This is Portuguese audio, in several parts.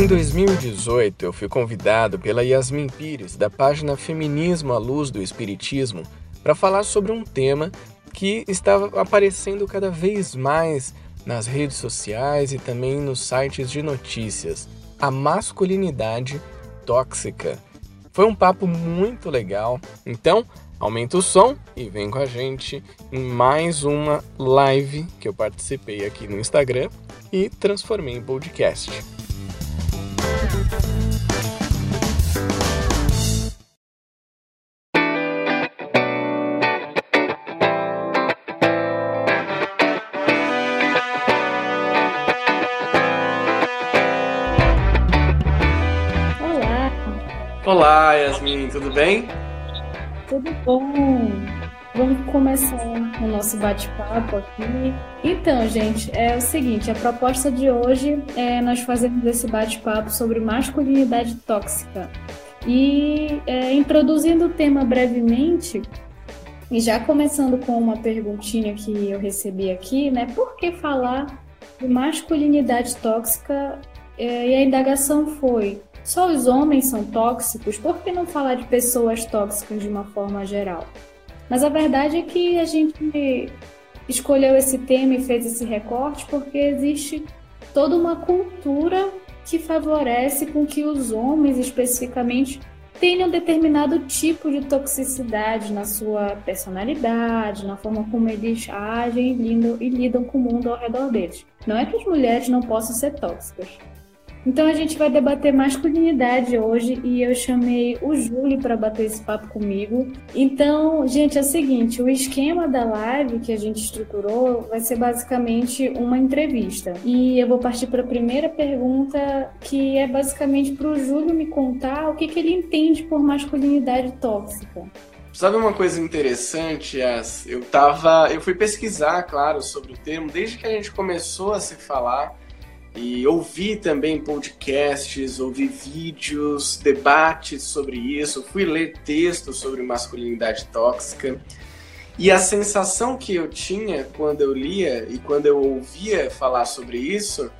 Em 2018, eu fui convidado pela Yasmin Pires, da página Feminismo à Luz do Espiritismo, para falar sobre um tema que estava aparecendo cada vez mais nas redes sociais e também nos sites de notícias: a masculinidade tóxica. Foi um papo muito legal, então aumenta o som e vem com a gente em mais uma live que eu participei aqui no Instagram e transformei em podcast. Olá, Yasmin, tudo bem? Tudo bom. Vamos começar o nosso bate-papo aqui. Então, gente, é o seguinte: a proposta de hoje é nós fazermos esse bate-papo sobre masculinidade tóxica. E é, introduzindo o tema brevemente, e já começando com uma perguntinha que eu recebi aqui, né? Por que falar de masculinidade tóxica? É, e a indagação foi: só os homens são tóxicos? Por que não falar de pessoas tóxicas de uma forma geral? Mas a verdade é que a gente escolheu esse tema e fez esse recorte porque existe toda uma cultura que favorece com que os homens especificamente tenham determinado tipo de toxicidade na sua personalidade, na forma como eles agem e lidam, e lidam com o mundo ao redor deles. Não é que as mulheres não possam ser tóxicas, então a gente vai debater masculinidade hoje e eu chamei o Júlio para bater esse papo comigo. Então, gente, é o seguinte, o esquema da live que a gente estruturou vai ser basicamente uma entrevista. E eu vou partir para a primeira pergunta, que é basicamente para o Júlio me contar o que, que ele entende por masculinidade tóxica. Sabe uma coisa interessante, As? Eu tava, eu fui pesquisar, claro, sobre o termo desde que a gente começou a se falar e ouvi também podcasts, ouvi vídeos, debates sobre isso, fui ler textos sobre masculinidade tóxica. E a sensação que eu tinha quando eu lia e quando eu ouvia falar sobre isso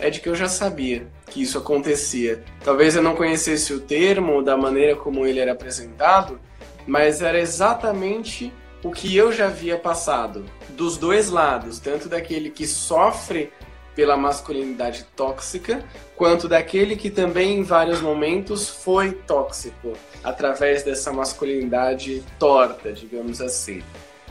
é de que eu já sabia que isso acontecia. Talvez eu não conhecesse o termo da maneira como ele era apresentado, mas era exatamente o que eu já havia passado, dos dois lados, tanto daquele que sofre pela masculinidade tóxica, quanto daquele que também em vários momentos foi tóxico, através dessa masculinidade torta, digamos assim.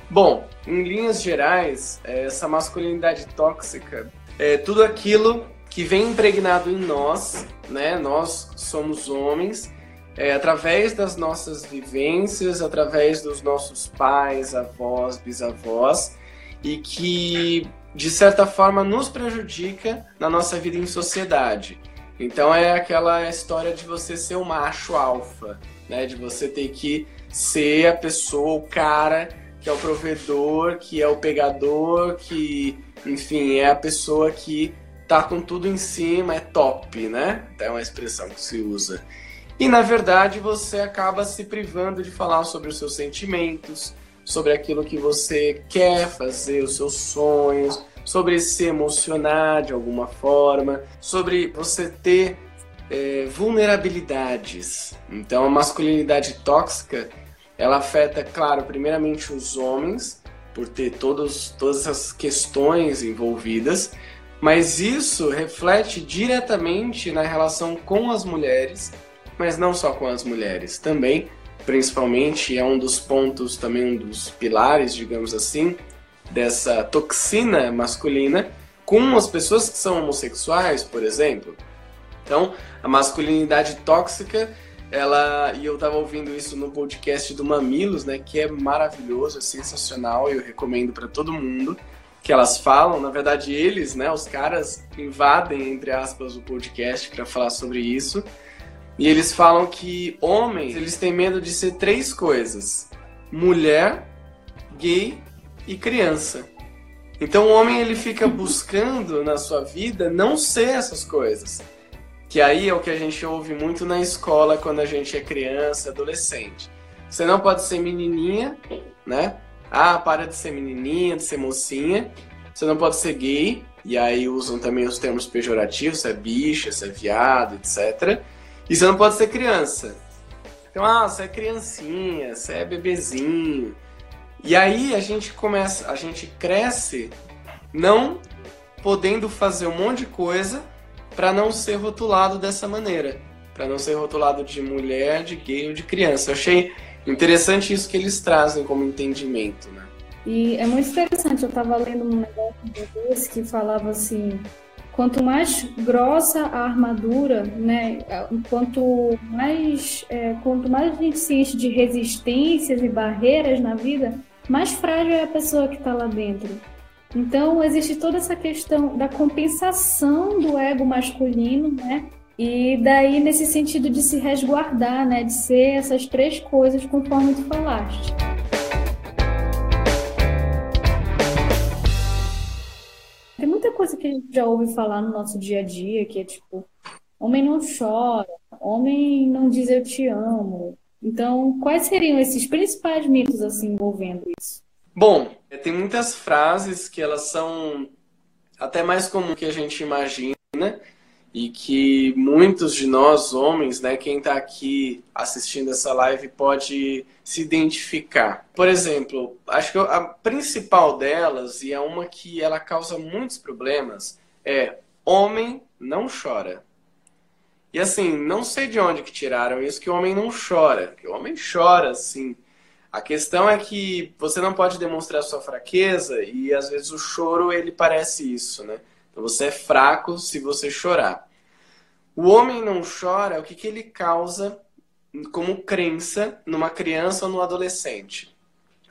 Bom, em linhas gerais, essa masculinidade tóxica é tudo aquilo que vem impregnado em nós, né? Nós somos homens, é, através das nossas vivências, através dos nossos pais, avós, bisavós, e que de certa forma nos prejudica na nossa vida em sociedade. Então é aquela história de você ser o macho alfa, né? De você ter que ser a pessoa, o cara que é o provedor, que é o pegador, que, enfim, é a pessoa que tá com tudo em cima, é top, né? É uma expressão que se usa. E na verdade você acaba se privando de falar sobre os seus sentimentos, sobre aquilo que você quer fazer, os seus sonhos, sobre se emocionar de alguma forma, sobre você ter é, vulnerabilidades. Então, a masculinidade tóxica ela afeta, claro, primeiramente os homens por ter todos, todas essas questões envolvidas, mas isso reflete diretamente na relação com as mulheres, mas não só com as mulheres, também principalmente, é um dos pontos, também um dos pilares, digamos assim, dessa toxina masculina com as pessoas que são homossexuais, por exemplo. Então, a masculinidade tóxica, ela e eu estava ouvindo isso no podcast do Mamilos, né, que é maravilhoso, é sensacional, eu recomendo para todo mundo que elas falam, na verdade eles, né, os caras invadem entre aspas o podcast para falar sobre isso. E eles falam que homens, eles têm medo de ser três coisas: mulher, gay e criança. Então o homem ele fica buscando na sua vida não ser essas coisas. Que aí é o que a gente ouve muito na escola quando a gente é criança, adolescente. Você não pode ser menininha, né? Ah, para de ser menininha, de ser mocinha. você não pode ser gay, e aí usam também os termos pejorativos, se é bicha, se é viado, etc. E você não pode ser criança. Então, ah, você é criancinha, você é bebezinho. E aí a gente começa, a gente cresce não podendo fazer um monte de coisa para não ser rotulado dessa maneira, para não ser rotulado de mulher, de gay ou de criança. Eu achei interessante isso que eles trazem como entendimento, né? E é muito interessante, eu estava lendo um negócio que falava assim, quanto mais grossa a armadura, né, quanto mais, é, quanto mais a gente se enche de resistências e barreiras na vida, mais frágil é a pessoa que está lá dentro. Então, existe toda essa questão da compensação do ego masculino, né? E daí, nesse sentido de se resguardar, né? De ser essas três coisas conforme tu falaste. Coisa que a gente já ouve falar no nosso dia a dia, que é tipo, homem não chora, homem não diz eu te amo. Então, quais seriam esses principais mitos assim envolvendo isso? Bom, tem muitas frases que elas são até mais comum que a gente imagina e que muitos de nós homens, né, quem está aqui assistindo essa live pode se identificar. Por exemplo, acho que a principal delas e é uma que ela causa muitos problemas é homem não chora. E assim, não sei de onde que tiraram isso que o homem não chora, que o homem chora sim a questão é que você não pode demonstrar sua fraqueza e às vezes o choro ele parece isso, né? Você é fraco se você chorar. O homem não chora, o que, que ele causa como crença numa criança ou no adolescente?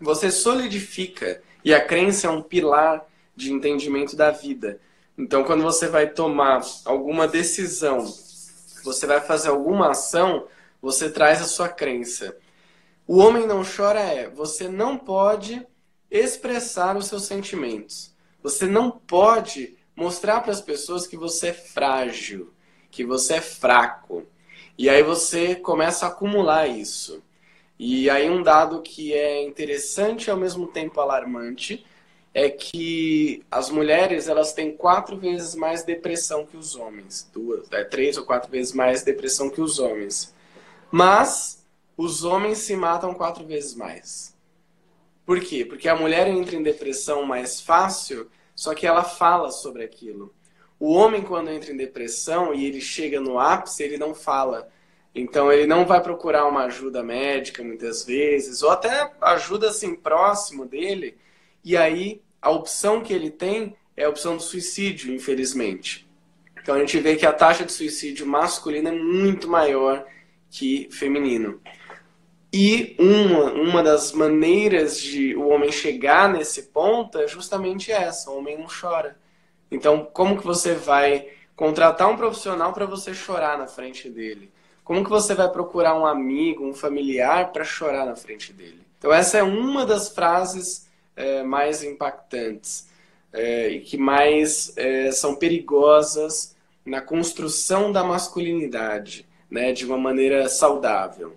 Você solidifica e a crença é um pilar de entendimento da vida. Então, quando você vai tomar alguma decisão, você vai fazer alguma ação, você traz a sua crença. O homem não chora é você não pode expressar os seus sentimentos. Você não pode mostrar para as pessoas que você é frágil, que você é fraco. E aí você começa a acumular isso. E aí um dado que é interessante e ao mesmo tempo alarmante é que as mulheres elas têm quatro vezes mais depressão que os homens, duas, é, três ou quatro vezes mais depressão que os homens. Mas os homens se matam quatro vezes mais. Por quê? Porque a mulher entra em depressão mais fácil, só que ela fala sobre aquilo. O homem, quando entra em depressão e ele chega no ápice, ele não fala. Então, ele não vai procurar uma ajuda médica muitas vezes, ou até ajuda assim próximo dele. E aí, a opção que ele tem é a opção do suicídio, infelizmente. Então, a gente vê que a taxa de suicídio masculino é muito maior que feminino. E uma, uma das maneiras de o homem chegar nesse ponto é justamente essa: o homem não chora. Então, como que você vai contratar um profissional para você chorar na frente dele? Como que você vai procurar um amigo, um familiar para chorar na frente dele? Então, essa é uma das frases é, mais impactantes é, e que mais é, são perigosas na construção da masculinidade, né, de uma maneira saudável.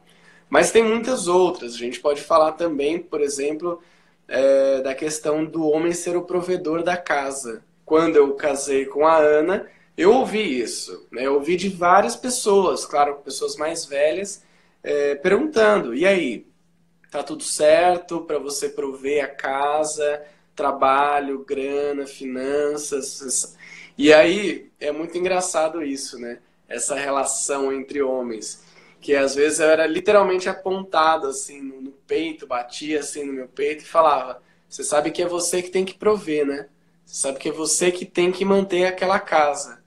Mas tem muitas outras. A gente pode falar também, por exemplo, é, da questão do homem ser o provedor da casa. Quando eu casei com a Ana, eu ouvi isso. Né? Eu ouvi de várias pessoas, claro, pessoas mais velhas, é, perguntando: e aí? Tá tudo certo para você prover a casa, trabalho, grana, finanças? E aí é muito engraçado isso, né? Essa relação entre homens que às vezes eu era literalmente apontado assim no, peito, batia assim no meu peito e falava: "Você sabe que é você que tem que prover, né? Você sabe que é você que tem que manter aquela casa".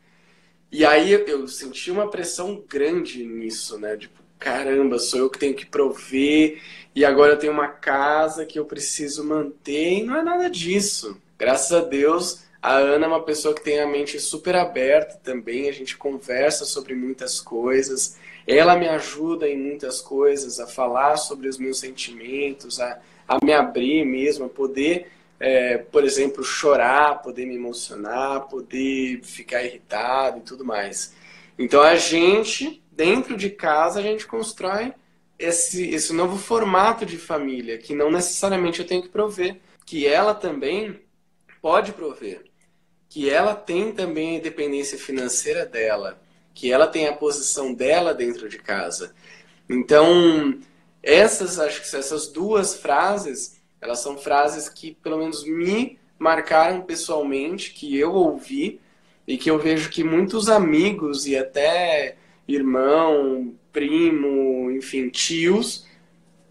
E aí eu senti uma pressão grande nisso, né? Tipo, caramba, sou eu que tenho que prover e agora eu tenho uma casa que eu preciso manter e não é nada disso. Graças a Deus, a Ana é uma pessoa que tem a mente super aberta também, a gente conversa sobre muitas coisas. Ela me ajuda em muitas coisas, a falar sobre os meus sentimentos, a, a me abrir mesmo, a poder, é, por exemplo, chorar, poder me emocionar, poder ficar irritado e tudo mais. Então a gente, dentro de casa, a gente constrói esse, esse novo formato de família, que não necessariamente eu tenho que prover, que ela também pode prover, que ela tem também a independência financeira dela, que ela tem a posição dela dentro de casa. Então, essas acho que essas duas frases, elas são frases que pelo menos me marcaram pessoalmente, que eu ouvi e que eu vejo que muitos amigos e até irmão, primo, enfim, tios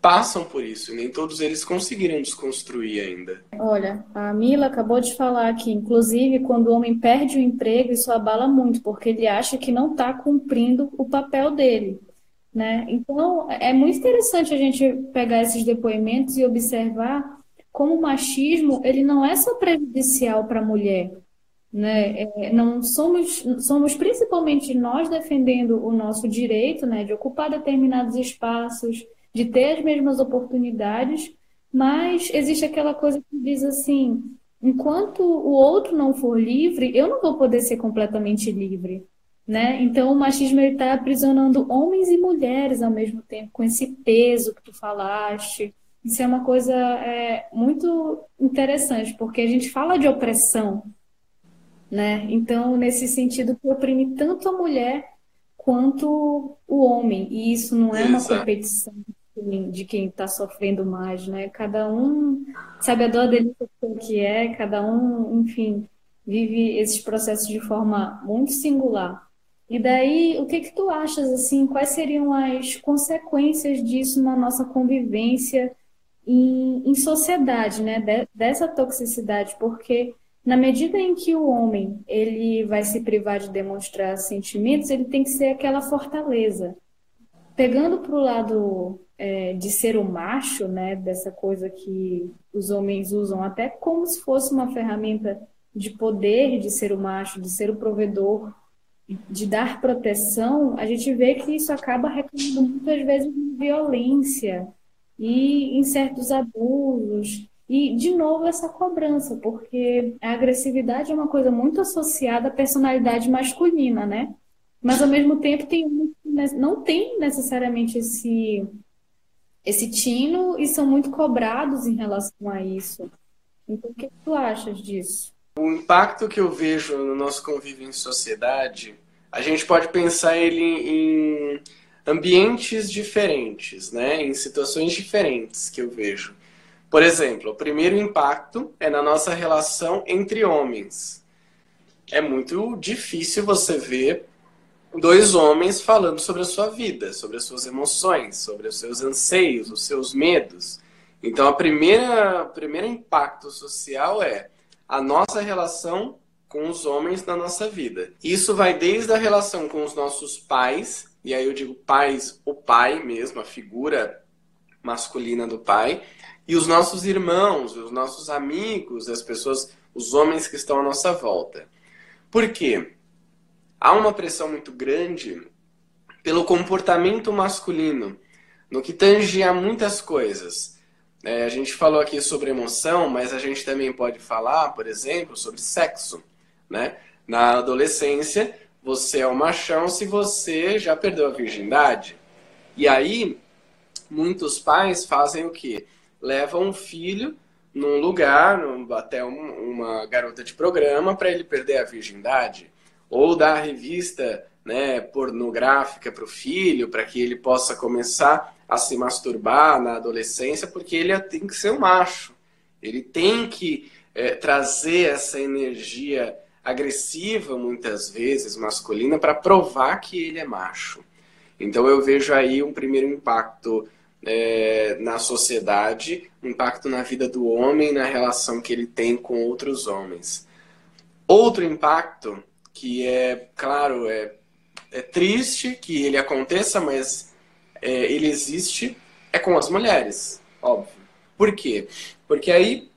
passam por isso, nem todos eles conseguiram desconstruir ainda. Olha, a Mila acabou de falar que, inclusive, quando o homem perde o emprego, isso abala muito, porque ele acha que não está cumprindo o papel dele. Né? Então, é muito interessante a gente pegar esses depoimentos e observar como o machismo ele não é só prejudicial para a mulher. Né? É, não somos, somos principalmente nós defendendo o nosso direito né, de ocupar determinados espaços, de ter as mesmas oportunidades, mas existe aquela coisa que diz assim: enquanto o outro não for livre, eu não vou poder ser completamente livre. Né? Então, o machismo está aprisionando homens e mulheres ao mesmo tempo, com esse peso que tu falaste. Isso é uma coisa é, muito interessante, porque a gente fala de opressão, né? Então, nesse sentido, que oprime tanto a mulher quanto o homem, e isso não é uma Exato. competição de quem está sofrendo mais, né? Cada um sabe a dor dele que é, cada um, enfim, vive esses processos de forma muito singular. E daí, o que que tu achas assim? Quais seriam as consequências disso na nossa convivência em, em sociedade, né? De, dessa toxicidade, porque na medida em que o homem ele vai se privar de demonstrar sentimentos, ele tem que ser aquela fortaleza. Pegando para o lado é, de ser o macho, né, dessa coisa que os homens usam até como se fosse uma ferramenta de poder de ser o macho, de ser o provedor, de dar proteção, a gente vê que isso acaba reclamando muitas vezes de violência e em certos abusos. E, de novo, essa cobrança, porque a agressividade é uma coisa muito associada à personalidade masculina, né? Mas, ao mesmo tempo, tem não tem necessariamente esse esse tino e são muito cobrados em relação a isso. Então, o que tu achas disso? O impacto que eu vejo no nosso convívio em sociedade, a gente pode pensar ele em ambientes diferentes, né? em situações diferentes que eu vejo. Por exemplo, o primeiro impacto é na nossa relação entre homens. É muito difícil você ver dois homens falando sobre a sua vida, sobre as suas emoções, sobre os seus anseios, os seus medos. Então, a primeira, o primeiro impacto social é a nossa relação com os homens na nossa vida. Isso vai desde a relação com os nossos pais, e aí eu digo pais, o pai mesmo, a figura masculina do pai, e os nossos irmãos, os nossos amigos, as pessoas, os homens que estão à nossa volta. Por quê? Há uma pressão muito grande pelo comportamento masculino, no que tange a muitas coisas. É, a gente falou aqui sobre emoção, mas a gente também pode falar, por exemplo, sobre sexo. Né? Na adolescência, você é um machão se você já perdeu a virgindade. E aí, muitos pais fazem o quê? Levam um filho num lugar, num, até um, uma garota de programa, para ele perder a virgindade ou dar revista né, pornográfica para o filho, para que ele possa começar a se masturbar na adolescência, porque ele tem que ser um macho. Ele tem que é, trazer essa energia agressiva, muitas vezes masculina, para provar que ele é macho. Então eu vejo aí um primeiro impacto é, na sociedade, um impacto na vida do homem, na relação que ele tem com outros homens. Outro impacto que é, claro, é, é triste que ele aconteça, mas é, ele existe, é com as mulheres, óbvio. Por quê? Porque aí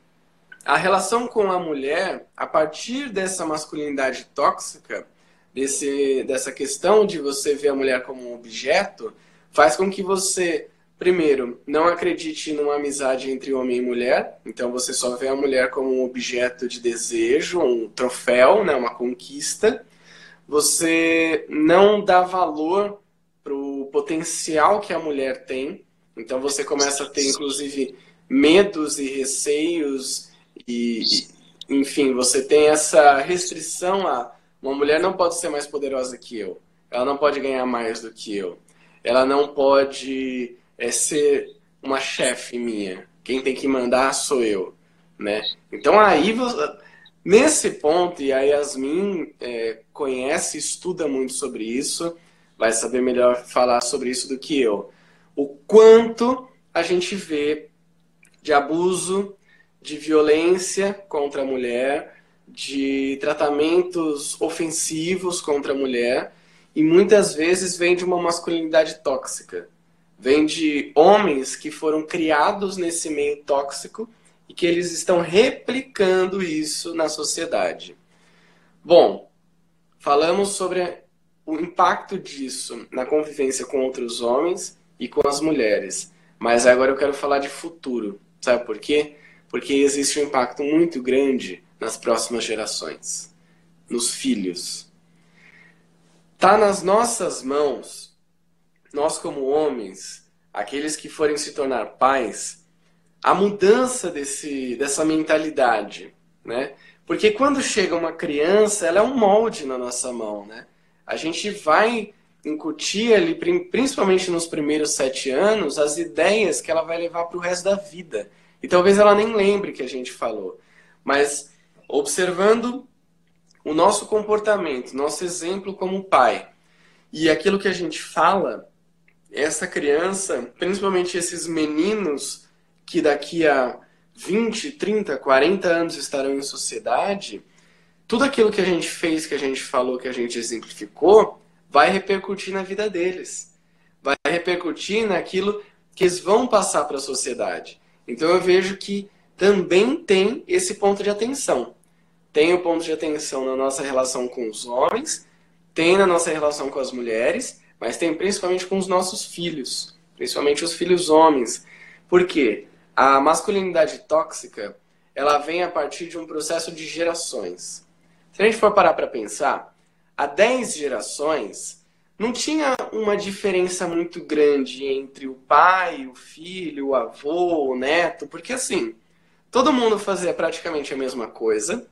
a relação com a mulher, a partir dessa masculinidade tóxica, desse, dessa questão de você ver a mulher como um objeto, faz com que você Primeiro, não acredite numa amizade entre homem e mulher. Então você só vê a mulher como um objeto de desejo, um troféu, né, uma conquista. Você não dá valor para o potencial que a mulher tem. Então você começa a ter, inclusive, medos e receios e, enfim, você tem essa restrição a uma mulher não pode ser mais poderosa que eu, ela não pode ganhar mais do que eu, ela não pode é, ser uma chefe minha, quem tem que mandar sou eu, né? Então aí nesse ponto e a Yasmin é, conhece, estuda muito sobre isso, vai saber melhor falar sobre isso do que eu. O quanto a gente vê de abuso, de violência contra a mulher, de tratamentos ofensivos contra a mulher e muitas vezes vem de uma masculinidade tóxica. Vem de homens que foram criados nesse meio tóxico e que eles estão replicando isso na sociedade. Bom, falamos sobre o impacto disso na convivência com outros homens e com as mulheres. Mas agora eu quero falar de futuro. Sabe por quê? Porque existe um impacto muito grande nas próximas gerações, nos filhos. Tá nas nossas mãos, nós como homens, aqueles que forem se tornar pais, a mudança desse, dessa mentalidade, né? Porque quando chega uma criança, ela é um molde na nossa mão, né? A gente vai incutir ali, principalmente nos primeiros sete anos, as ideias que ela vai levar para o resto da vida. E talvez ela nem lembre que a gente falou. Mas observando o nosso comportamento, nosso exemplo como pai, e aquilo que a gente fala, essa criança, principalmente esses meninos que daqui a 20, 30, 40 anos estarão em sociedade, tudo aquilo que a gente fez, que a gente falou, que a gente exemplificou, vai repercutir na vida deles. Vai repercutir naquilo que eles vão passar para a sociedade. Então eu vejo que também tem esse ponto de atenção. Tem o ponto de atenção na nossa relação com os homens, tem na nossa relação com as mulheres, mas tem principalmente com os nossos filhos, principalmente os filhos homens. Por quê? A masculinidade tóxica, ela vem a partir de um processo de gerações. Se a gente for parar para pensar, há 10 gerações, não tinha uma diferença muito grande entre o pai, o filho, o avô, o neto, porque assim, todo mundo fazia praticamente a mesma coisa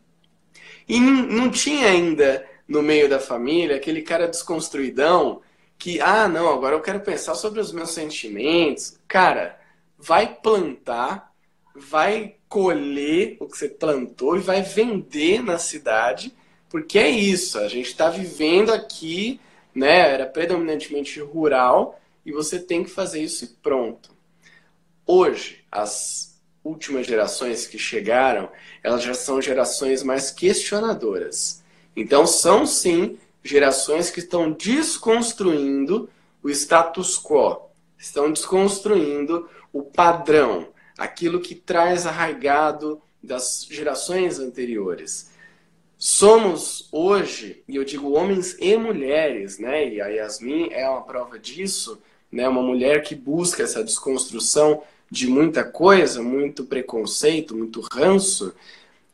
e não tinha ainda no meio da família aquele cara desconstruidão que, ah, não, agora eu quero pensar sobre os meus sentimentos. Cara, vai plantar, vai colher o que você plantou e vai vender na cidade porque é isso, a gente está vivendo aqui, né? Era predominantemente rural e você tem que fazer isso e pronto. Hoje, as últimas gerações que chegaram, elas já são gerações mais questionadoras. Então, são sim gerações que estão desconstruindo o status quo, estão desconstruindo o padrão, aquilo que traz arraigado das gerações anteriores. Somos hoje, e eu digo homens e mulheres, né? E a Yasmin é uma prova disso, né? Uma mulher que busca essa desconstrução de muita coisa, muito preconceito, muito ranço.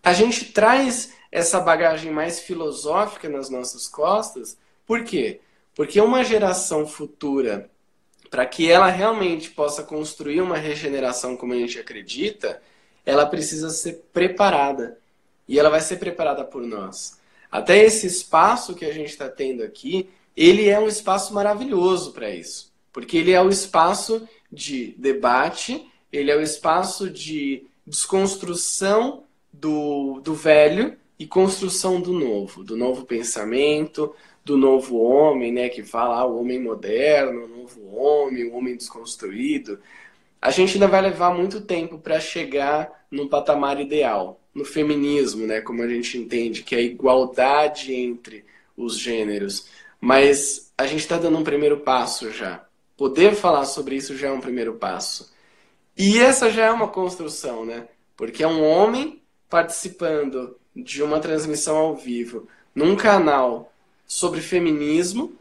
A gente traz essa bagagem mais filosófica nas nossas costas. Por quê? Porque uma geração futura, para que ela realmente possa construir uma regeneração como a gente acredita, ela precisa ser preparada e ela vai ser preparada por nós. Até esse espaço que a gente está tendo aqui, ele é um espaço maravilhoso para isso, porque ele é o espaço de debate, ele é o espaço de desconstrução do, do velho e construção do novo, do novo pensamento, do novo homem, né, que fala ah, o homem moderno, o novo homem, o homem desconstruído. A gente ainda vai levar muito tempo para chegar no patamar ideal no feminismo, né, como a gente entende, que é a igualdade entre os gêneros. Mas a gente está dando um primeiro passo já. Poder falar sobre isso já é um primeiro passo. E essa já é uma construção, né? Porque é um homem participando de uma transmissão ao vivo num canal sobre feminismo,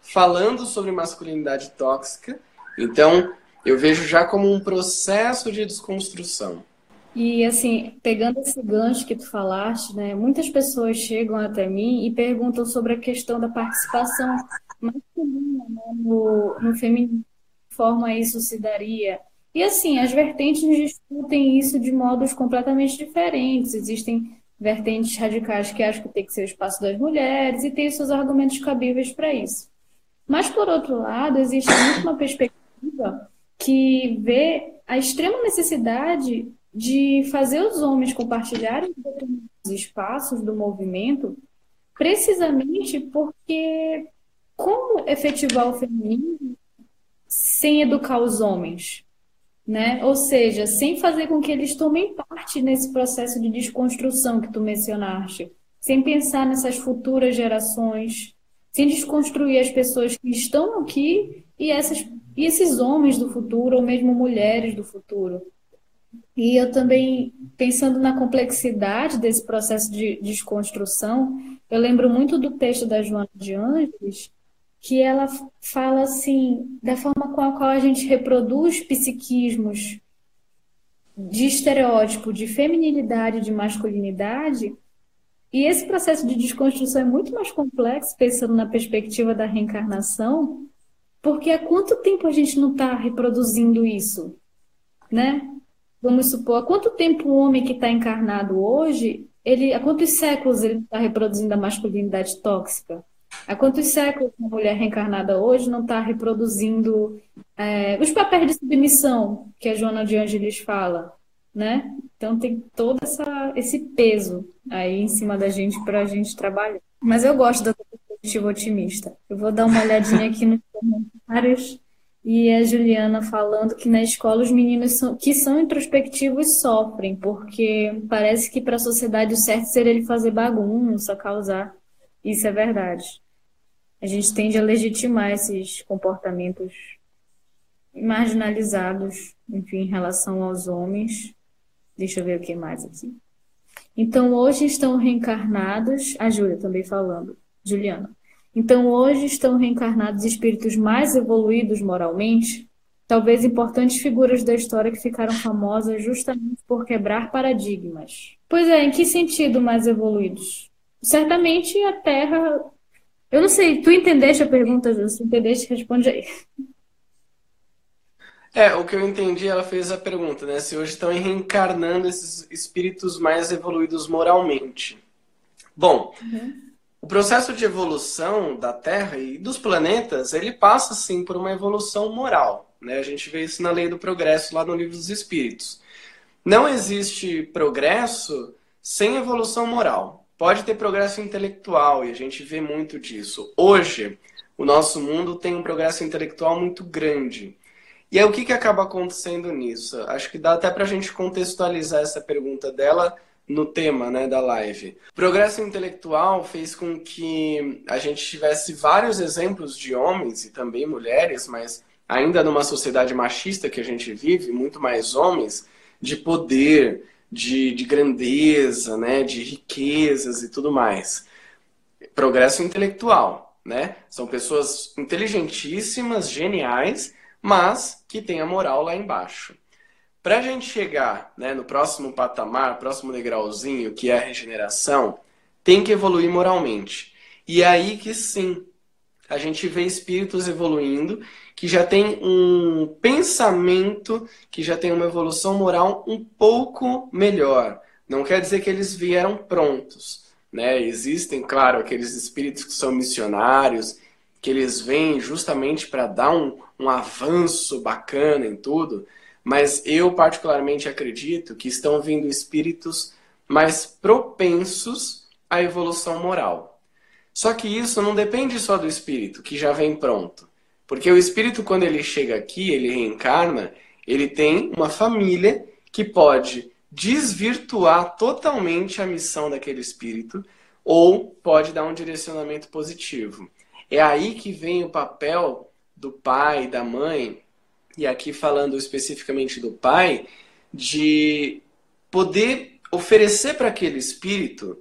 falando sobre masculinidade tóxica. Então, eu vejo já como um processo de desconstrução. E assim, pegando esse gancho que tu falaste, né, muitas pessoas chegam até mim e perguntam sobre a questão da participação masculina né, no, no feminismo, de forma isso se daria. E assim, as vertentes discutem isso de modos completamente diferentes. Existem vertentes radicais que acham que tem que ser o espaço das mulheres e tem seus argumentos cabíveis para isso. Mas, por outro lado, existe muito uma perspectiva que vê a extrema necessidade de fazer os homens compartilharem os espaços do movimento, precisamente porque como efetivar o feminismo sem educar os homens? Né? Ou seja, sem fazer com que eles tomem parte nesse processo de desconstrução que tu mencionaste, sem pensar nessas futuras gerações, sem desconstruir as pessoas que estão aqui e, essas, e esses homens do futuro, ou mesmo mulheres do futuro. E eu também, pensando na complexidade desse processo de desconstrução, eu lembro muito do texto da Joana de Ângeles, que ela fala assim, da forma com a qual a gente reproduz psiquismos de estereótipo de feminilidade, de masculinidade, e esse processo de desconstrução é muito mais complexo, pensando na perspectiva da reencarnação, porque há quanto tempo a gente não está reproduzindo isso, né? Vamos supor, há quanto tempo um homem que está encarnado hoje, ele, há quantos séculos ele está reproduzindo a masculinidade tóxica? Há quantos séculos uma mulher reencarnada hoje não está reproduzindo é, os papéis de submissão que a Joana de Angelis fala, né? Então tem todo essa, esse peso aí em cima da gente para a gente trabalhar. Mas eu gosto da perspectiva otimista. Eu vou dar uma olhadinha aqui nos comentários e a Juliana falando que na escola os meninos são, que são introspectivos sofrem, porque parece que para a sociedade o certo seria ele fazer bagunça, causar isso é verdade. A gente tende a legitimar esses comportamentos marginalizados, enfim, em relação aos homens. Deixa eu ver o que mais aqui. Então, hoje estão reencarnados, a Júlia também falando, Juliana. Então, hoje estão reencarnados espíritos mais evoluídos moralmente, talvez importantes figuras da história que ficaram famosas justamente por quebrar paradigmas. Pois é, em que sentido mais evoluídos? certamente a Terra. Eu não sei, tu entendeste a pergunta, Ju? Se entendeste, responde aí. É, o que eu entendi, ela fez a pergunta, né? Se hoje estão reencarnando esses espíritos mais evoluídos moralmente. Bom, uhum. o processo de evolução da Terra e dos planetas, ele passa, sim, por uma evolução moral. Né? A gente vê isso na lei do progresso, lá no livro dos Espíritos. Não existe progresso sem evolução moral. Pode ter progresso intelectual e a gente vê muito disso. Hoje, o nosso mundo tem um progresso intelectual muito grande. E aí, o que, que acaba acontecendo nisso? Acho que dá até para a gente contextualizar essa pergunta dela no tema né, da live. Progresso intelectual fez com que a gente tivesse vários exemplos de homens e também mulheres, mas ainda numa sociedade machista que a gente vive, muito mais homens, de poder, de, de grandeza, né, de riquezas e tudo mais. Progresso intelectual, né? São pessoas inteligentíssimas, geniais, mas que têm a moral lá embaixo. Para a gente chegar né, no próximo patamar, próximo degrauzinho, que é a regeneração, tem que evoluir moralmente. E é aí que sim, a gente vê espíritos evoluindo que já tem um pensamento, que já tem uma evolução moral um pouco melhor. Não quer dizer que eles vieram prontos. Né? Existem, claro, aqueles espíritos que são missionários, que eles vêm justamente para dar um, um avanço bacana em tudo, mas eu particularmente acredito que estão vindo espíritos mais propensos à evolução moral. Só que isso não depende só do espírito, que já vem pronto. Porque o espírito, quando ele chega aqui, ele reencarna, ele tem uma família que pode desvirtuar totalmente a missão daquele espírito ou pode dar um direcionamento positivo. É aí que vem o papel do pai, da mãe, e aqui falando especificamente do pai, de poder oferecer para aquele espírito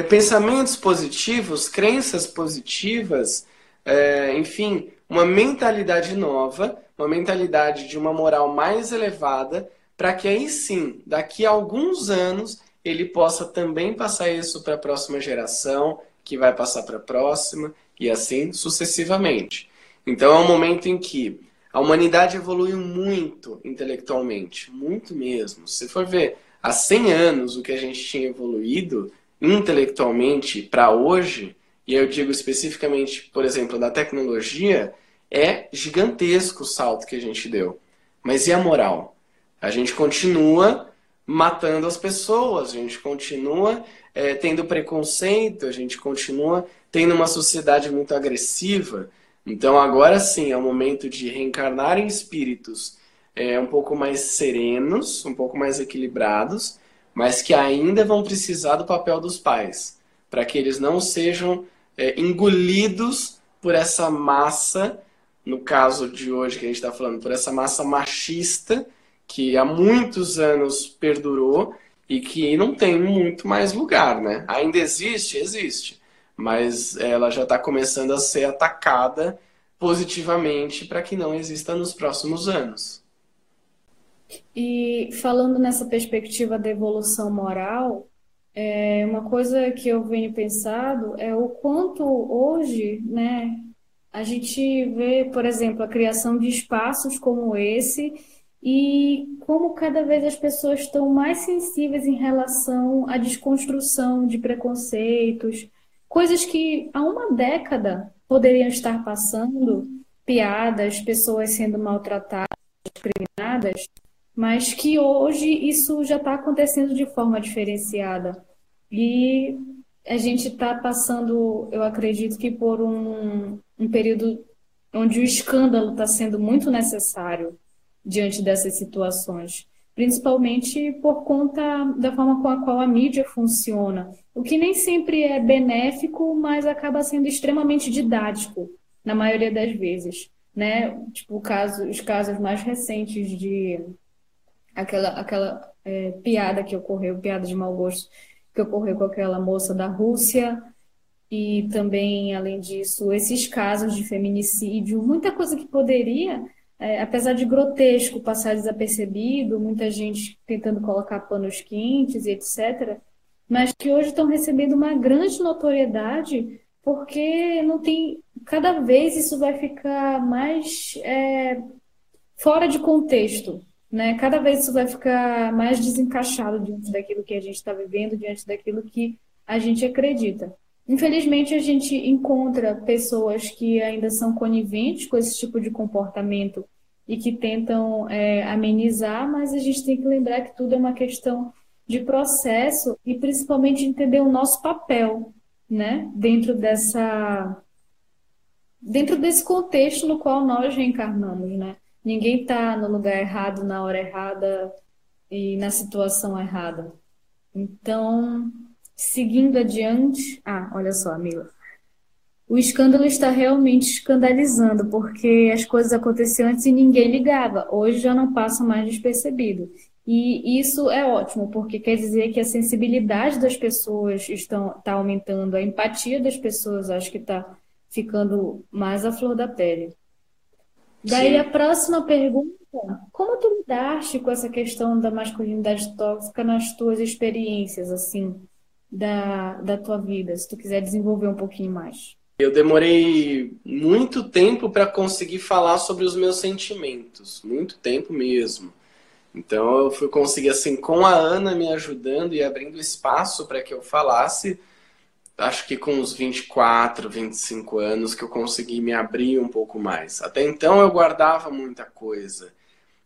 pensamentos positivos, crenças positivas, é, enfim, uma mentalidade nova, uma mentalidade de uma moral mais elevada, para que aí sim, daqui a alguns anos, ele possa também passar isso para a próxima geração, que vai passar para a próxima, e assim sucessivamente. Então é um momento em que a humanidade evoluiu muito intelectualmente, muito mesmo. Se for ver há 100 anos o que a gente tinha evoluído intelectualmente para hoje, e eu digo especificamente, por exemplo, da tecnologia, é gigantesco o salto que a gente deu. Mas e a moral? A gente continua matando as pessoas, a gente continua é, tendo preconceito, a gente continua tendo uma sociedade muito agressiva. Então agora sim é o momento de reencarnar em espíritos é, um pouco mais serenos, um pouco mais equilibrados, mas que ainda vão precisar do papel dos pais, para que eles não sejam é, engolidos por essa massa, no caso de hoje que a gente está falando, por essa massa machista que há muitos anos perdurou e que não tem muito mais lugar, né? Ainda existe, existe, mas ela já está começando a ser atacada positivamente para que não exista nos próximos anos. E falando nessa perspectiva da evolução moral, é, uma coisa que eu venho pensado é o quanto hoje, né, a gente vê, por exemplo, a criação de espaços como esse e como cada vez as pessoas estão mais sensíveis em relação à desconstrução de preconceitos, coisas que há uma década poderiam estar passando, piadas, pessoas sendo maltratadas, discriminadas, mas que hoje isso já está acontecendo de forma diferenciada. E a gente está passando, eu acredito que por um, um período onde o escândalo está sendo muito necessário diante dessas situações, principalmente por conta da forma com a qual a mídia funciona, o que nem sempre é benéfico, mas acaba sendo extremamente didático na maioria das vezes, né? Tipo, caso, os casos mais recentes de aquela, aquela é, piada que ocorreu, piada de mau gosto, que ocorreu com aquela moça da Rússia, e também, além disso, esses casos de feminicídio, muita coisa que poderia, é, apesar de grotesco, passar desapercebido, muita gente tentando colocar panos quentes, etc., mas que hoje estão recebendo uma grande notoriedade porque não tem. Cada vez isso vai ficar mais é, fora de contexto né? Cada vez isso vai ficar mais desencaixado diante daquilo que a gente está vivendo, diante daquilo que a gente acredita. Infelizmente, a gente encontra pessoas que ainda são coniventes com esse tipo de comportamento e que tentam é, amenizar, mas a gente tem que lembrar que tudo é uma questão de processo e principalmente entender o nosso papel, né, dentro dessa dentro desse contexto no qual nós reencarnamos, né? Ninguém está no lugar errado, na hora errada e na situação errada. Então, seguindo adiante. Ah, olha só, amiga. O escândalo está realmente escandalizando, porque as coisas aconteciam antes e ninguém ligava. Hoje já não passa mais despercebido. E isso é ótimo, porque quer dizer que a sensibilidade das pessoas está aumentando, a empatia das pessoas acho que está ficando mais à flor da pele. Daí Sim. a próxima pergunta, como tu lidaste com essa questão da masculinidade tóxica nas tuas experiências, assim, da, da tua vida, se tu quiser desenvolver um pouquinho mais? Eu demorei muito tempo para conseguir falar sobre os meus sentimentos, muito tempo mesmo. Então eu fui conseguir assim com a Ana me ajudando e abrindo espaço para que eu falasse acho que com uns 24, 25 anos que eu consegui me abrir um pouco mais. Até então eu guardava muita coisa.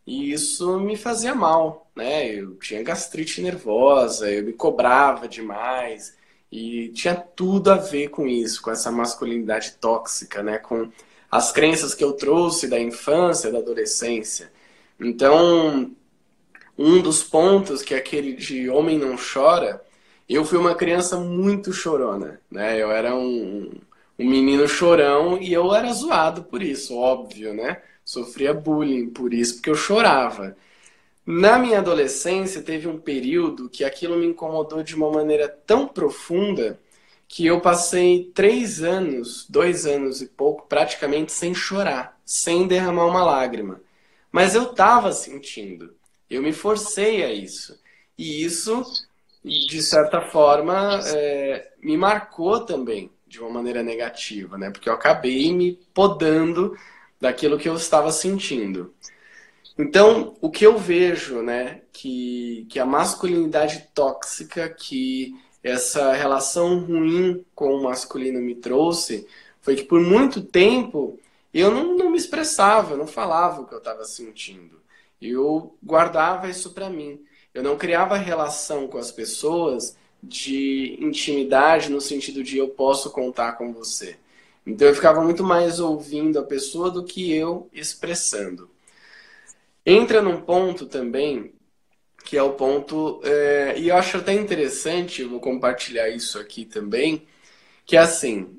E isso me fazia mal, né? Eu tinha gastrite nervosa, eu me cobrava demais. E tinha tudo a ver com isso, com essa masculinidade tóxica, né? Com as crenças que eu trouxe da infância, da adolescência. Então, um dos pontos que aquele de homem não chora, eu fui uma criança muito chorona, né? Eu era um, um menino chorão e eu era zoado por isso, óbvio, né? Sofria bullying por isso, porque eu chorava. Na minha adolescência, teve um período que aquilo me incomodou de uma maneira tão profunda que eu passei três anos, dois anos e pouco, praticamente sem chorar, sem derramar uma lágrima. Mas eu estava sentindo, eu me forcei a isso. E isso de certa forma, é, me marcou também de uma maneira negativa, né? Porque eu acabei me podando daquilo que eu estava sentindo. Então, o que eu vejo, né, que, que a masculinidade tóxica, que essa relação ruim com o masculino me trouxe, foi que por muito tempo eu não, não me expressava, eu não falava o que eu estava sentindo. Eu guardava isso para mim. Eu não criava relação com as pessoas de intimidade no sentido de eu posso contar com você. Então eu ficava muito mais ouvindo a pessoa do que eu expressando. Entra num ponto também que é o ponto, é, e eu acho até interessante, eu vou compartilhar isso aqui também, que é assim,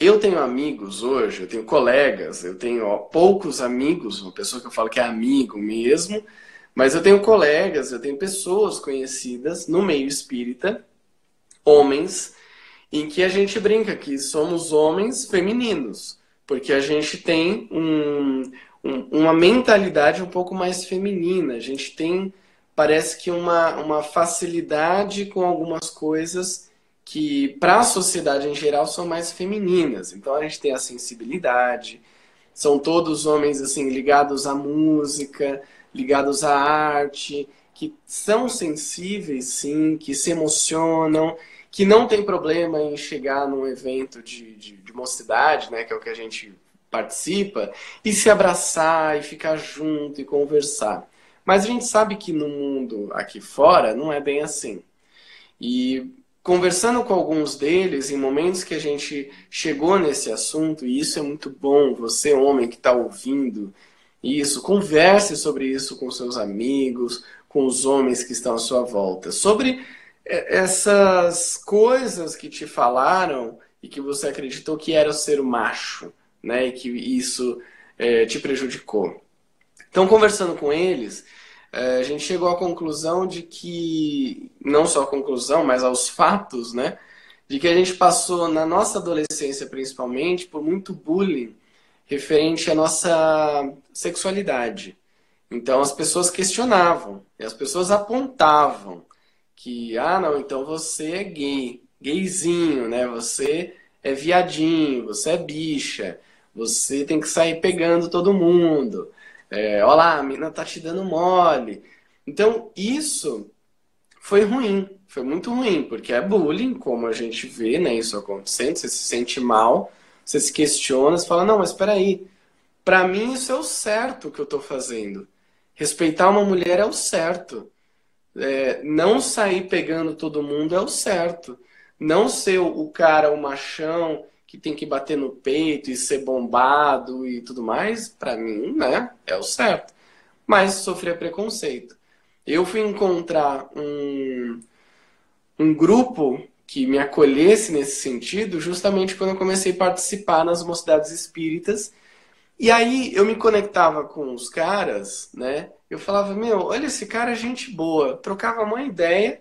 eu tenho amigos hoje, eu tenho colegas, eu tenho ó, poucos amigos, uma pessoa que eu falo que é amigo mesmo, mas eu tenho colegas, eu tenho pessoas conhecidas no meio espírita, homens, em que a gente brinca que somos homens femininos, porque a gente tem um, um, uma mentalidade um pouco mais feminina, a gente tem, parece que uma, uma facilidade com algumas coisas que para a sociedade em geral são mais femininas. Então a gente tem a sensibilidade, são todos homens assim ligados à música, ligados à arte, que são sensíveis, sim, que se emocionam, que não tem problema em chegar num evento de, de, de mocidade, né, que é o que a gente participa, e se abraçar e ficar junto e conversar. Mas a gente sabe que no mundo aqui fora não é bem assim. E conversando com alguns deles, em momentos que a gente chegou nesse assunto, e isso é muito bom, você, homem que está ouvindo, isso, converse sobre isso com seus amigos, com os homens que estão à sua volta. Sobre é, essas coisas que te falaram e que você acreditou que era ser macho, né? E que isso é, te prejudicou. Então, conversando com eles, é, a gente chegou à conclusão de que, não só a conclusão, mas aos fatos, né? De que a gente passou, na nossa adolescência principalmente, por muito bullying referente à nossa sexualidade. Então as pessoas questionavam, e as pessoas apontavam que, ah, não, então você é gay, gayzinho, né? Você é viadinho, você é bicha, você tem que sair pegando todo mundo. É, olha lá, a menina tá te dando mole. Então, isso foi ruim, foi muito ruim, porque é bullying, como a gente vê, né, isso acontecendo, você se sente mal, você se questiona, você fala, não, mas espera aí, para mim isso é o certo que eu estou fazendo. Respeitar uma mulher é o certo. É, não sair pegando todo mundo é o certo. Não ser o cara, o machão, que tem que bater no peito e ser bombado e tudo mais, para mim, né, é o certo. Mas sofrer preconceito. Eu fui encontrar um, um grupo que me acolhesse nesse sentido, justamente quando eu comecei a participar nas mocidades espíritas. E aí eu me conectava com os caras, né? Eu falava, meu, olha esse cara é gente boa. Trocava uma ideia.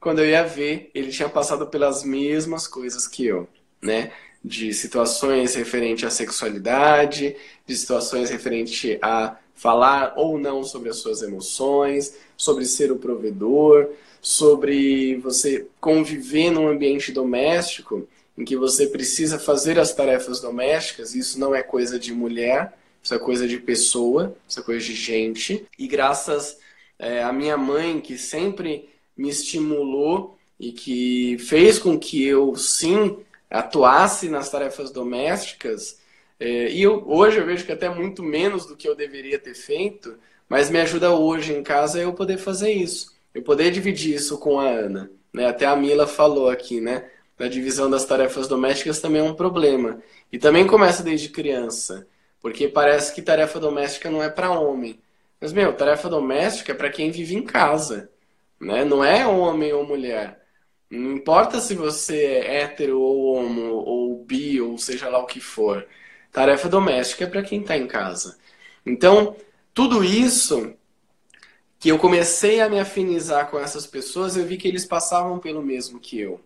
Quando eu ia ver, ele tinha passado pelas mesmas coisas que eu, né? De situações referentes à sexualidade, de situações referentes a falar ou não sobre as suas emoções, sobre ser o provedor, sobre você conviver num ambiente doméstico em que você precisa fazer as tarefas domésticas, isso não é coisa de mulher, isso é coisa de pessoa, isso é coisa de gente. E graças é, à minha mãe, que sempre me estimulou e que fez com que eu, sim, atuasse nas tarefas domésticas, é, e eu, hoje eu vejo que até muito menos do que eu deveria ter feito, mas me ajuda hoje em casa eu poder fazer isso eu poder dividir isso com a Ana. Né? Até a Mila falou aqui, né? A divisão das tarefas domésticas também é um problema. E também começa desde criança. Porque parece que tarefa doméstica não é para homem. Mas, meu, tarefa doméstica é para quem vive em casa. Né? Não é homem ou mulher. Não importa se você é hétero ou homo, ou bi, ou seja lá o que for. Tarefa doméstica é para quem está em casa. Então, tudo isso que eu comecei a me afinizar com essas pessoas, eu vi que eles passavam pelo mesmo que eu.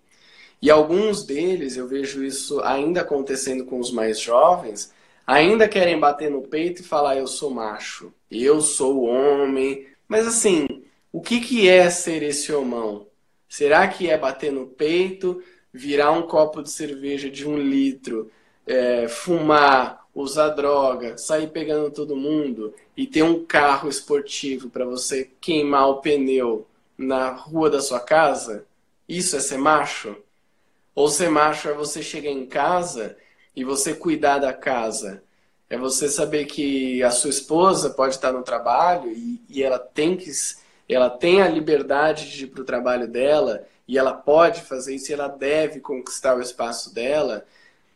E alguns deles, eu vejo isso ainda acontecendo com os mais jovens, ainda querem bater no peito e falar eu sou macho, eu sou homem. Mas assim, o que, que é ser esse homão? Será que é bater no peito, virar um copo de cerveja de um litro, é, fumar usar droga, sair pegando todo mundo e ter um carro esportivo para você queimar o pneu na rua da sua casa, isso é ser macho? Ou ser macho é você chegar em casa e você cuidar da casa? É você saber que a sua esposa pode estar no trabalho e, e ela tem que ela tem a liberdade de ir para o trabalho dela e ela pode fazer isso e ela deve conquistar o espaço dela.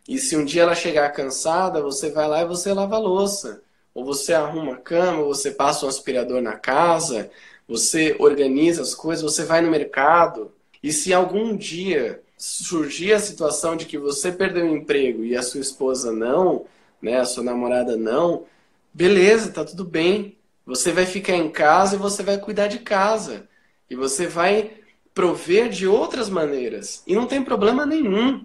E se um dia ela chegar cansada, você vai lá e você lava a louça. Ou você arruma a cama, ou você passa um aspirador na casa, você organiza as coisas, você vai no mercado. E se algum dia surgir a situação de que você perdeu o emprego e a sua esposa não, né, a sua namorada não, beleza, tá tudo bem. Você vai ficar em casa e você vai cuidar de casa. E você vai prover de outras maneiras. E não tem problema nenhum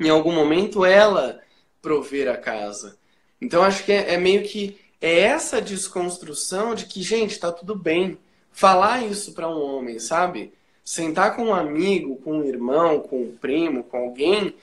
em algum momento ela prover a casa. Então acho que é, é meio que é essa desconstrução de que, gente, tá tudo bem. Falar isso para um homem, sabe? Sentar com um amigo, com um irmão, com um primo, com alguém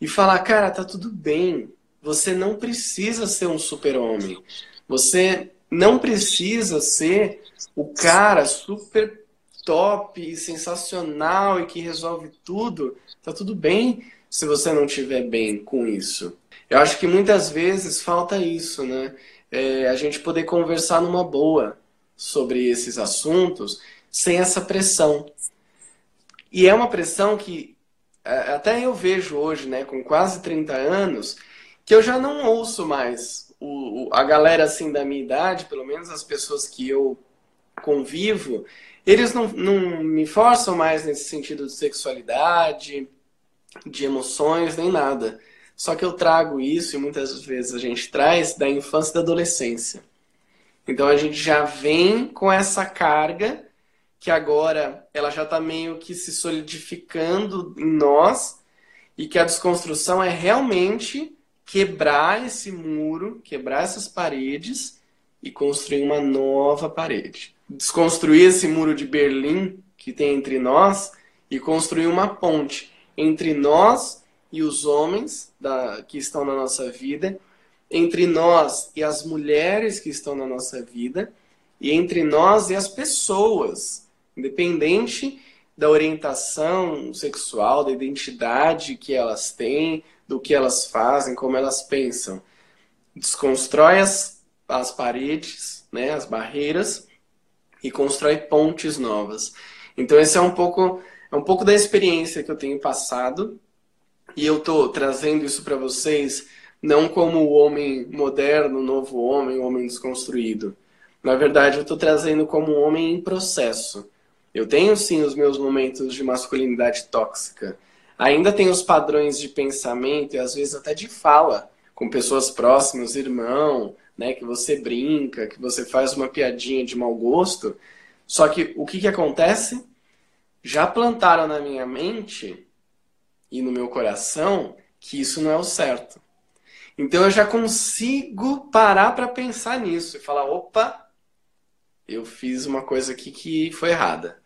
e falar, cara, tá tudo bem. Você não precisa ser um super-homem. Você não precisa ser o cara super top e sensacional e que resolve tudo. Tá tudo bem se você não estiver bem com isso. Eu acho que muitas vezes falta isso, né? É, a gente poder conversar numa boa sobre esses assuntos sem essa pressão. E é uma pressão que é, até eu vejo hoje, né, com quase 30 anos, que eu já não ouço mais o, a galera assim da minha idade, pelo menos as pessoas que eu convivo, eles não, não me forçam mais nesse sentido de sexualidade, de emoções, nem nada. Só que eu trago isso, e muitas vezes a gente traz, da infância e da adolescência. Então a gente já vem com essa carga que agora ela já está meio que se solidificando em nós e que a desconstrução é realmente quebrar esse muro, quebrar essas paredes e construir uma nova parede. Desconstruir esse muro de Berlim que tem entre nós e construir uma ponte entre nós e os homens da, que estão na nossa vida, entre nós e as mulheres que estão na nossa vida, e entre nós e as pessoas, independente da orientação sexual, da identidade que elas têm, do que elas fazem, como elas pensam. Desconstrói as, as paredes, né, as barreiras, e constrói pontes novas. Então esse é um pouco é um pouco da experiência que eu tenho passado e eu estou trazendo isso para vocês não como o homem moderno, novo homem, homem desconstruído. Na verdade, eu estou trazendo como um homem em processo. Eu tenho sim os meus momentos de masculinidade tóxica, ainda tem os padrões de pensamento e às vezes até de fala com pessoas próximas, irmão, né, que você brinca, que você faz uma piadinha de mau gosto. Só que o que, que acontece? Já plantaram na minha mente e no meu coração que isso não é o certo. Então eu já consigo parar para pensar nisso e falar: opa, eu fiz uma coisa aqui que foi errada.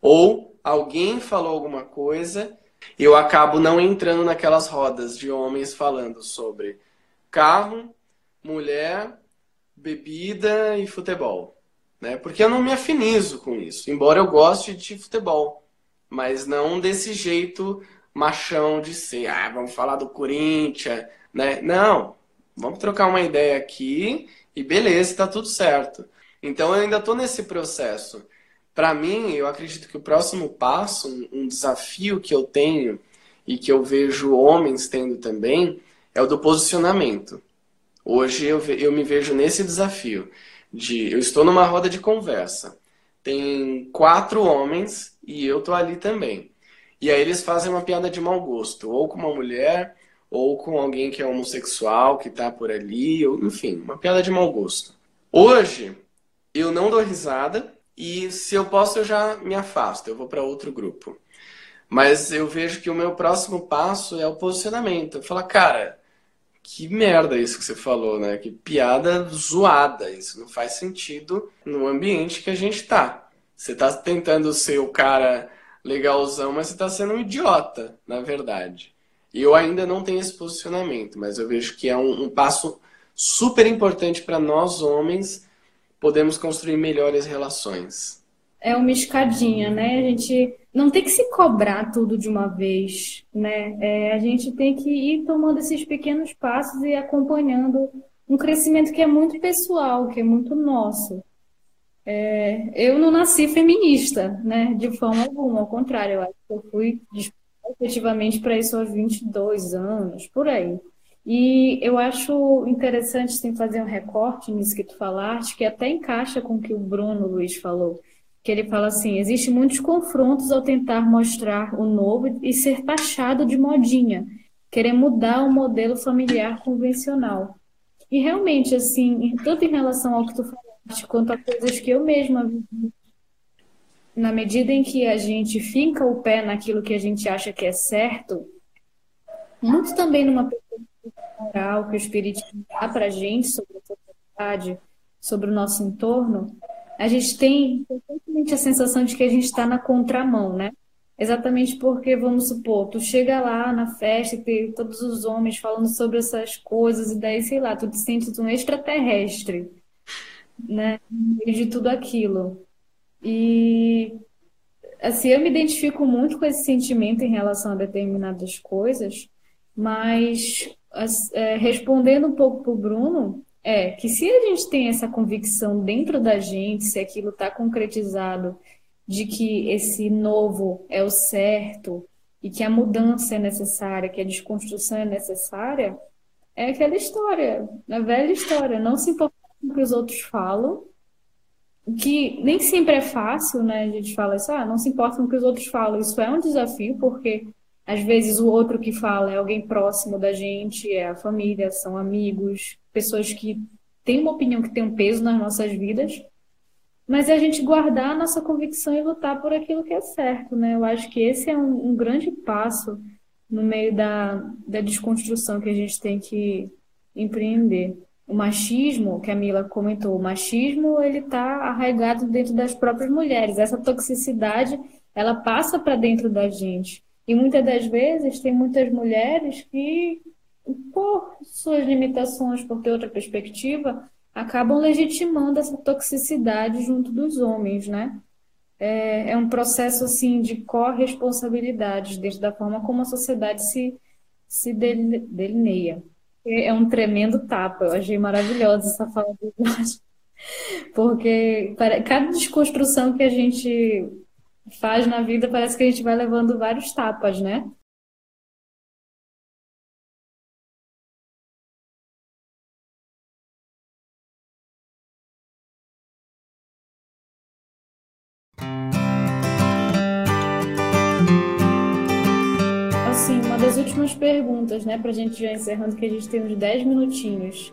Ou alguém falou alguma coisa eu acabo não entrando naquelas rodas de homens falando sobre carro, mulher, bebida e futebol. Né? Porque eu não me afinizo com isso, embora eu goste de futebol, mas não desse jeito machão de ser, ah, vamos falar do Corinthians, né? Não, vamos trocar uma ideia aqui e beleza, está tudo certo. Então eu ainda estou nesse processo para mim, eu acredito que o próximo passo, um, um desafio que eu tenho e que eu vejo homens tendo também, é o do posicionamento. Hoje eu, eu me vejo nesse desafio de eu estou numa roda de conversa, tem quatro homens e eu tô ali também. E aí eles fazem uma piada de mau gosto, ou com uma mulher, ou com alguém que é homossexual, que tá por ali, ou enfim, uma piada de mau gosto. Hoje eu não dou risada, e se eu posso, eu já me afasto, eu vou para outro grupo. Mas eu vejo que o meu próximo passo é o posicionamento. Eu falo, cara, que merda isso que você falou, né? Que piada zoada. Isso não faz sentido no ambiente que a gente tá. Você tá tentando ser o cara legalzão, mas você tá sendo um idiota, na verdade. E eu ainda não tenho esse posicionamento, mas eu vejo que é um, um passo super importante para nós homens podermos construir melhores relações. É uma escadinha, né? A gente não tem que se cobrar tudo de uma vez, né? É, a gente tem que ir tomando esses pequenos passos e acompanhando um crescimento que é muito pessoal, que é muito nosso. É, eu não nasci feminista, né? De forma alguma, ao contrário, eu acho que eu fui efetivamente para isso aos 22 anos, por aí. E eu acho interessante sim, fazer um recorte nisso que tu falaste, que até encaixa com o que o Bruno Luiz falou, que ele fala assim, existem muitos confrontos ao tentar mostrar o novo e ser taxado de modinha, querer mudar o modelo familiar convencional. E realmente, assim, tanto em relação ao que tu falaste, quanto a coisas que eu mesma vivi, na medida em que a gente finca o pé naquilo que a gente acha que é certo, muito também numa moral que o Espiritismo dá para a gente sobre a sociedade, sobre o nosso entorno, a gente tem constantemente a sensação de que a gente está na contramão, né? Exatamente porque, vamos supor, tu chega lá na festa e tem todos os homens falando sobre essas coisas, e daí, sei lá, tu te sentes um extraterrestre, né? De tudo aquilo. E, assim, eu me identifico muito com esse sentimento em relação a determinadas coisas, mas é, respondendo um pouco para o Bruno, é que se a gente tem essa convicção dentro da gente, se aquilo está concretizado de que esse novo é o certo e que a mudança é necessária, que a desconstrução é necessária, é aquela história, a velha história, não se importar com o que os outros falam, que nem sempre é fácil, né? A gente fala isso, ah, não se importa com o que os outros falam. Isso é um desafio, porque às vezes o outro que fala é alguém próximo da gente, é a família, são amigos, pessoas que têm uma opinião que tem um peso nas nossas vidas. Mas é a gente guardar a nossa convicção e lutar por aquilo que é certo, né? Eu acho que esse é um, um grande passo no meio da, da desconstrução que a gente tem que empreender. O machismo, que a Mila comentou, o machismo ele está arraigado dentro das próprias mulheres. Essa toxicidade ela passa para dentro da gente. E muitas das vezes tem muitas mulheres que, por suas limitações, por ter outra perspectiva, acabam legitimando essa toxicidade junto dos homens, né? É, é um processo assim de corresponsabilidade dentro da forma como a sociedade se, se delineia. É um tremendo tapa. Eu achei maravilhosa essa fala do Jorge. Porque cada desconstrução que a gente faz na vida, parece que a gente vai levando vários tapas, né? Perguntas, né, pra gente já encerrando, que a gente tem uns 10 minutinhos.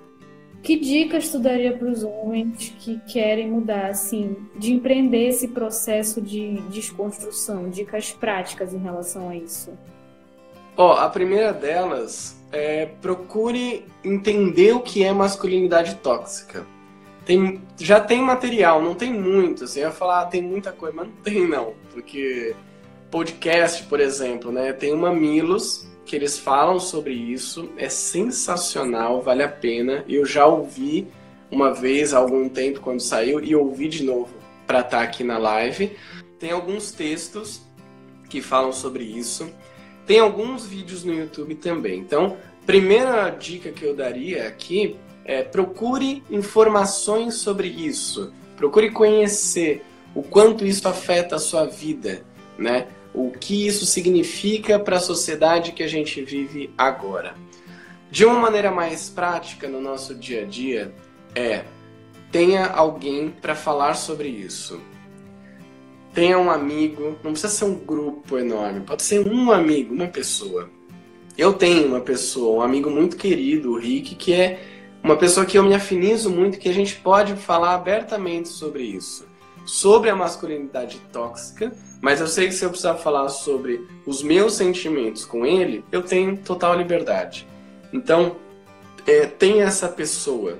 Que dicas tu daria para os homens que querem mudar, assim, de empreender esse processo de desconstrução? Dicas práticas em relação a isso? Ó, oh, a primeira delas é procure entender o que é masculinidade tóxica. Tem, já tem material, não tem muito. Assim, eu ia falar, ah, tem muita coisa, mas não tem não. Porque podcast, por exemplo, né? Tem uma Milos que eles falam sobre isso. É sensacional, vale a pena. Eu já ouvi uma vez há algum tempo quando saiu e ouvi de novo para estar tá aqui na live. Tem alguns textos que falam sobre isso. Tem alguns vídeos no YouTube também. Então, primeira dica que eu daria aqui é procure informações sobre isso. Procure conhecer o quanto isso afeta a sua vida, né? O que isso significa para a sociedade que a gente vive agora. De uma maneira mais prática no nosso dia a dia, é tenha alguém para falar sobre isso. Tenha um amigo, não precisa ser um grupo enorme, pode ser um amigo, uma pessoa. Eu tenho uma pessoa, um amigo muito querido, o Rick, que é uma pessoa que eu me afinizo muito, que a gente pode falar abertamente sobre isso. Sobre a masculinidade tóxica, mas eu sei que se eu precisar falar sobre os meus sentimentos com ele, eu tenho total liberdade. Então, é, tenha essa pessoa.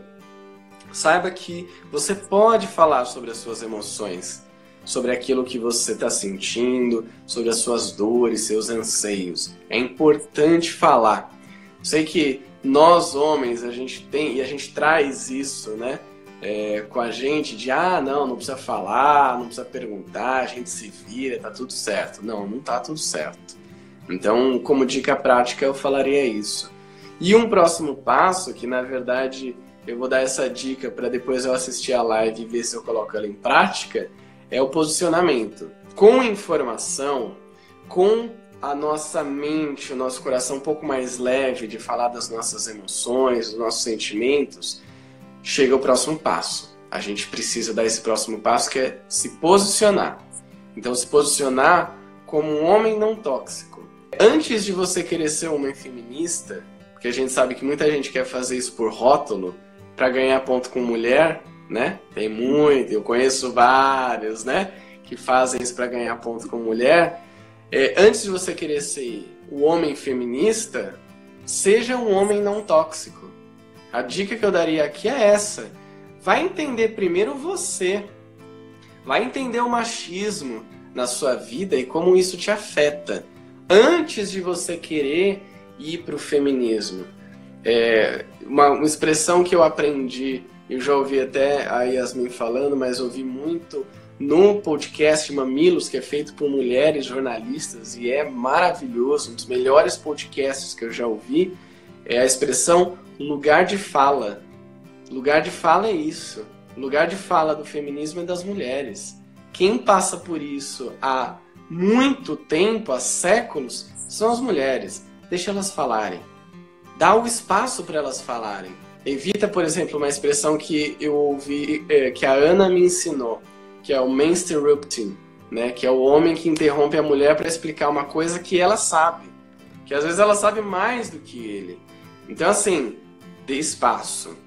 Saiba que você pode falar sobre as suas emoções. sobre aquilo que você está sentindo, sobre as suas dores, seus anseios. É importante falar. Sei que nós homens a gente tem e a gente traz isso, né? É, com a gente de ah não não precisa falar não precisa perguntar a gente se vira tá tudo certo. Não não tá tudo certo. Então como dica prática eu falaria isso. E um próximo passo que na verdade eu vou dar essa dica para depois eu assistir a live e ver se eu coloco ela em prática é o posicionamento. Com informação com a nossa mente, o nosso coração um pouco mais leve de falar das nossas emoções, dos nossos sentimentos, chega o próximo passo. A gente precisa dar esse próximo passo que é se posicionar. Então, se posicionar como um homem não tóxico. Antes de você querer ser um homem feminista, porque a gente sabe que muita gente quer fazer isso por rótulo, para ganhar ponto com mulher, né? Tem muito, eu conheço vários, né? Que fazem isso para ganhar ponto com mulher. É, antes de você querer ser o homem feminista, seja um homem não tóxico. A dica que eu daria aqui é essa. Vai entender primeiro você. Vai entender o machismo na sua vida e como isso te afeta. Antes de você querer ir para o feminismo. É uma, uma expressão que eu aprendi, eu já ouvi até a Yasmin falando, mas ouvi muito no podcast Mamilos, que é feito por mulheres jornalistas e é maravilhoso, um dos melhores podcasts que eu já ouvi, é a expressão lugar de fala. Lugar de fala é isso. Lugar de fala do feminismo é das mulheres. Quem passa por isso há muito tempo, há séculos, são as mulheres. Deixa elas falarem. Dá o espaço para elas falarem. Evita, por exemplo, uma expressão que eu ouvi, é, que a Ana me ensinou que é o manstirrupting, né? Que é o homem que interrompe a mulher para explicar uma coisa que ela sabe, que às vezes ela sabe mais do que ele. Então assim, dê espaço,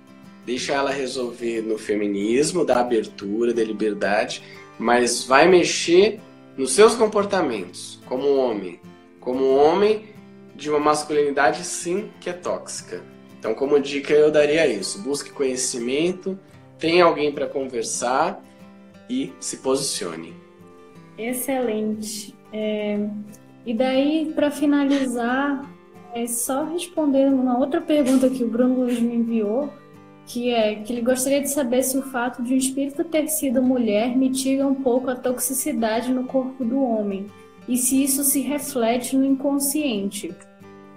deixa ela resolver no feminismo, da abertura, da liberdade, mas vai mexer nos seus comportamentos como homem, como homem de uma masculinidade sim que é tóxica. Então, como dica, eu daria isso: busque conhecimento, tenha alguém para conversar e se posicione. Excelente. É, e daí, para finalizar, é só responder uma outra pergunta que o Bruno Luiz me enviou, que é que ele gostaria de saber se o fato de um espírito ter sido mulher mitiga um pouco a toxicidade no corpo do homem e se isso se reflete no inconsciente.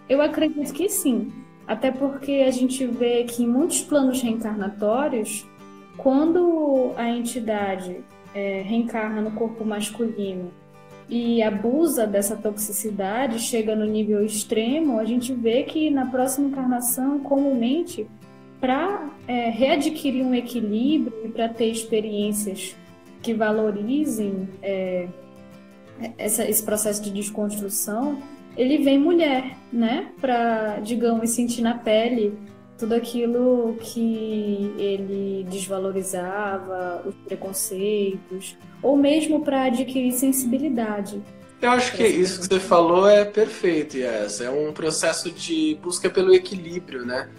Eu acredito que sim, até porque a gente vê que em muitos planos reencarnatórios quando a entidade é, reencarna no corpo masculino e abusa dessa toxicidade, chega no nível extremo, a gente vê que na próxima encarnação, comumente, para é, readquirir um equilíbrio e para ter experiências que valorizem é, essa, esse processo de desconstrução, ele vem mulher, né? Para, digamos, sentir na pele tudo aquilo que ele desvalorizava, os preconceitos, ou mesmo para adquirir sensibilidade. Eu acho que isso que você falou é perfeito, Yes. É um processo de busca pelo equilíbrio, né?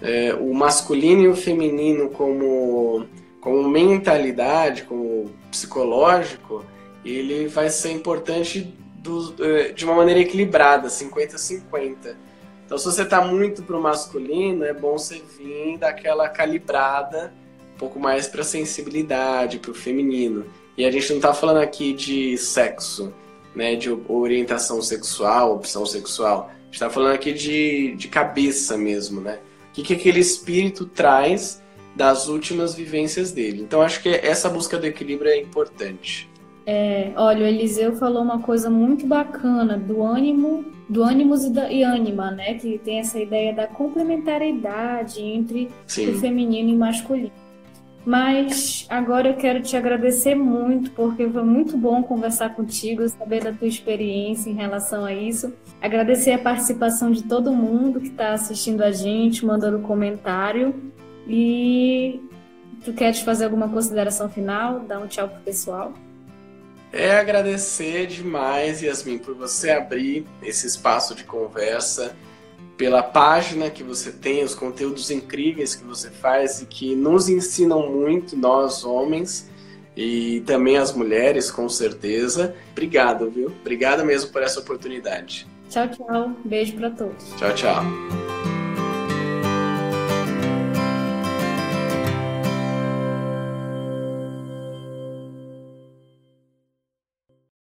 É, o masculino e o feminino como, como mentalidade, como psicológico, ele vai ser importante do, é, de uma maneira equilibrada, 50-50. Então, se você está muito pro masculino, é bom você vir daquela calibrada um pouco mais para sensibilidade, para o feminino. E a gente não está falando aqui de sexo, né, de orientação sexual, opção sexual. A gente está falando aqui de, de cabeça mesmo, né? O que, que aquele espírito traz das últimas vivências dele. Então, acho que essa busca do equilíbrio é importante. É, olha, o Eliseu falou uma coisa muito bacana do ânimo, do ânimos e, da, e ânima, né? Que tem essa ideia da complementariedade entre Sim. o feminino e o masculino. Mas agora eu quero te agradecer muito, porque foi muito bom conversar contigo, saber da tua experiência em relação a isso. Agradecer a participação de todo mundo que está assistindo a gente, mandando comentário. E tu queres fazer alguma consideração final? Dar um tchau pro pessoal? É agradecer demais, Yasmin, por você abrir esse espaço de conversa, pela página que você tem, os conteúdos incríveis que você faz e que nos ensinam muito, nós homens. e também as mulheres, com certeza. Obrigado, viu? Obrigado mesmo por essa oportunidade. Tchau, tchau. Beijo para todos. Tchau, tchau.